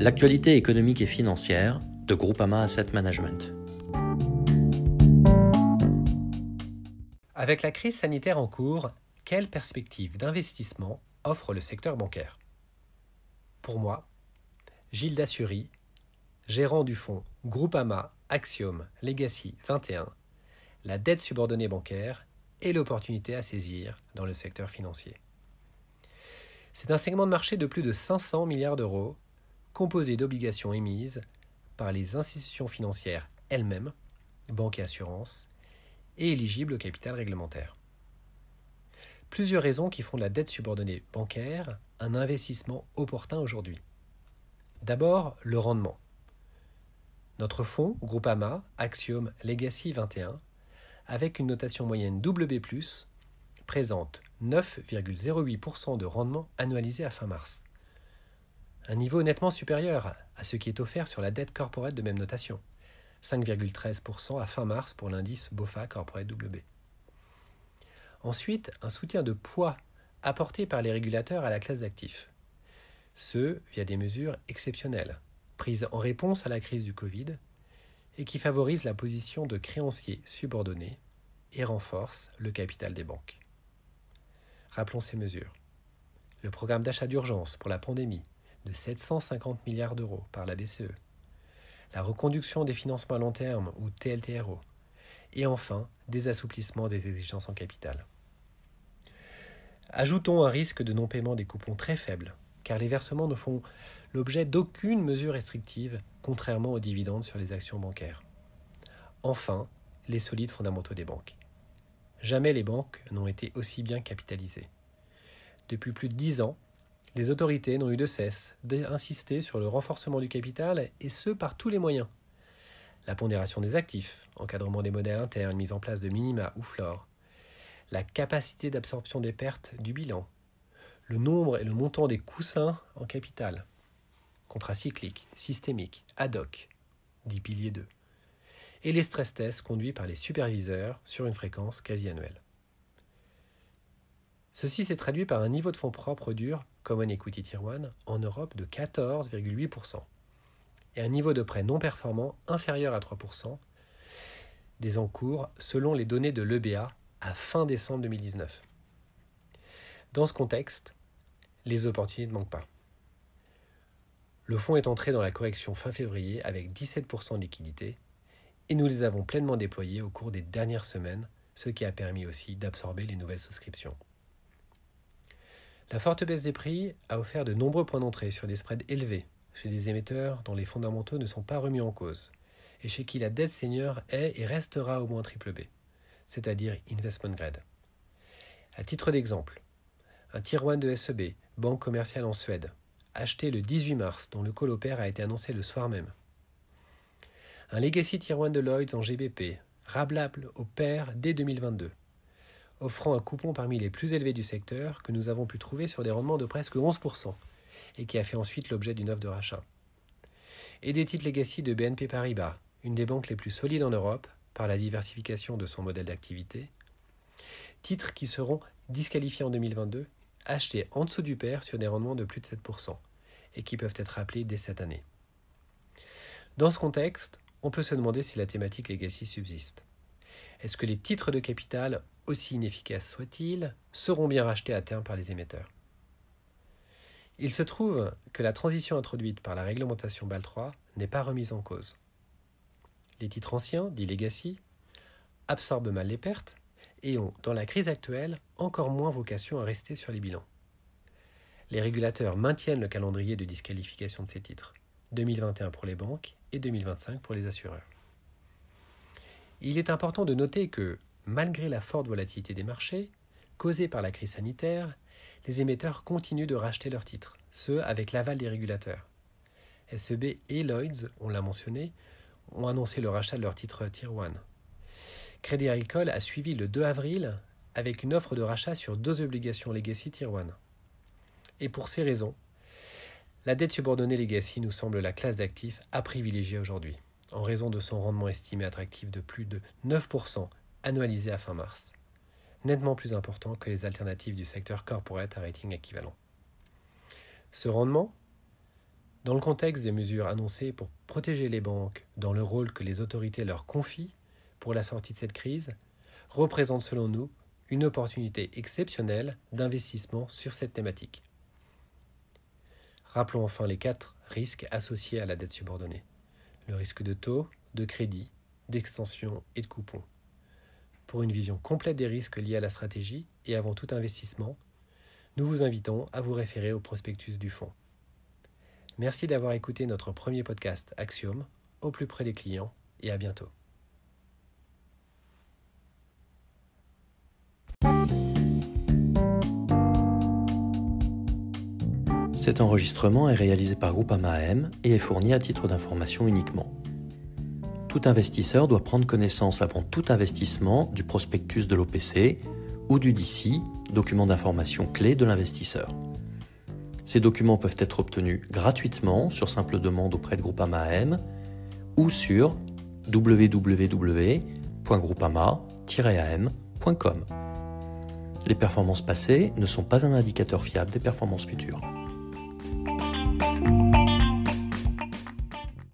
l'actualité économique et financière de Groupama Asset Management. Avec la crise sanitaire en cours, quelles perspectives d'investissement offre le secteur bancaire? Pour moi, Gilles Dassury, gérant du fonds Groupama Axiom Legacy 21, la dette subordonnée bancaire est l'opportunité à saisir dans le secteur financier. C'est un segment de marché de plus de 500 milliards d'euros, composé d'obligations émises par les institutions financières elles-mêmes, banques et assurances, et éligibles au capital réglementaire. Plusieurs raisons qui font de la dette subordonnée bancaire un investissement opportun aujourd'hui. D'abord, le rendement. Notre fonds, Groupama, Axiom Legacy 21, avec une notation moyenne WB, présente 9,08% de rendement annualisé à fin mars. Un niveau nettement supérieur à ce qui est offert sur la dette corporate de même notation, 5,13% à fin mars pour l'indice BOFA Corporate WB. Ensuite, un soutien de poids apporté par les régulateurs à la classe d'actifs. Ce via des mesures exceptionnelles, prises en réponse à la crise du Covid, et qui favorisent la position de créanciers subordonnés et renforcent le capital des banques. Rappelons ces mesures. Le programme d'achat d'urgence pour la pandémie de 750 milliards d'euros par la BCE. La reconduction des financements à long terme ou TLTRO. Et enfin, des assouplissements des exigences en capital. Ajoutons un risque de non-paiement des coupons très faible, car les versements ne font l'objet d'aucune mesure restrictive, contrairement aux dividendes sur les actions bancaires. Enfin, les solides fondamentaux des banques. Jamais les banques n'ont été aussi bien capitalisées. Depuis plus de dix ans, les autorités n'ont eu de cesse d'insister sur le renforcement du capital, et ce par tous les moyens. La pondération des actifs, encadrement des modèles internes, mise en place de minima ou flore, la capacité d'absorption des pertes du bilan, le nombre et le montant des coussins en capital, contracycliques, systémiques, ad hoc, dit pilier 2, et les stress tests conduits par les superviseurs sur une fréquence quasi annuelle. Ceci s'est traduit par un niveau de fonds propres dur, Common Equity Tier 1, en Europe de 14,8%, et un niveau de prêt non performant inférieur à 3% des encours selon les données de l'EBA à fin décembre 2019. Dans ce contexte, les opportunités ne manquent pas. Le fonds est entré dans la correction fin février avec 17% de liquidité et nous les avons pleinement déployés au cours des dernières semaines, ce qui a permis aussi d'absorber les nouvelles souscriptions. La forte baisse des prix a offert de nombreux points d'entrée sur des spreads élevés chez des émetteurs dont les fondamentaux ne sont pas remis en cause et chez qui la dette senior est et restera au moins triple B, c'est-à-dire investment grade. À titre d'exemple, un tier 1 de SEB, banque commerciale en Suède, acheté le 18 mars, dont le call a été annoncé le soir même, un Legacy Tier 1 de Lloyds en GBP, rablable au pair dès 2022, offrant un coupon parmi les plus élevés du secteur que nous avons pu trouver sur des rendements de presque 11% et qui a fait ensuite l'objet d'une offre de rachat. Et des titres Legacy de BNP Paribas, une des banques les plus solides en Europe par la diversification de son modèle d'activité. Titres qui seront disqualifiés en 2022, achetés en dessous du pair sur des rendements de plus de 7% et qui peuvent être appelés dès cette année. Dans ce contexte, on peut se demander si la thématique legacy subsiste. Est-ce que les titres de capital, aussi inefficaces soient-ils, seront bien rachetés à terme par les émetteurs Il se trouve que la transition introduite par la réglementation BAL 3 n'est pas remise en cause. Les titres anciens, dits legacy, absorbent mal les pertes et ont, dans la crise actuelle, encore moins vocation à rester sur les bilans. Les régulateurs maintiennent le calendrier de disqualification de ces titres. 2021 pour les banques et 2025 pour les assureurs. Il est important de noter que, malgré la forte volatilité des marchés, causée par la crise sanitaire, les émetteurs continuent de racheter leurs titres, ce avec l'aval des régulateurs. SEB et Lloyds, on l'a mentionné, ont annoncé le rachat de leurs titres Tier 1. Crédit Agricole a suivi le 2 avril avec une offre de rachat sur deux obligations Legacy Tier 1. Et pour ces raisons, la dette subordonnée legacy nous semble la classe d'actifs à privilégier aujourd'hui, en raison de son rendement estimé attractif de plus de 9% annualisé à fin mars, nettement plus important que les alternatives du secteur corporate à rating équivalent. Ce rendement, Dans le contexte des mesures annoncées pour protéger les banques dans le rôle que les autorités leur confient pour la sortie de cette crise, représente selon nous une opportunité exceptionnelle d'investissement sur cette thématique. Rappelons enfin les quatre risques associés à la dette subordonnée. Le risque de taux, de crédit, d'extension et de coupon. Pour une vision complète des risques liés à la stratégie et avant tout investissement, nous vous invitons à vous référer au prospectus du fonds. Merci d'avoir écouté notre premier podcast Axiom, au plus près des clients, et à bientôt. Cet enregistrement est réalisé par Groupama AM et est fourni à titre d'information uniquement. Tout investisseur doit prendre connaissance avant tout investissement du prospectus de l'OPC ou du DC, document d'information clé de l'investisseur. Ces documents peuvent être obtenus gratuitement sur simple demande auprès de Groupama AM ou sur www.groupama-am.com. Les performances passées ne sont pas un indicateur fiable des performances futures.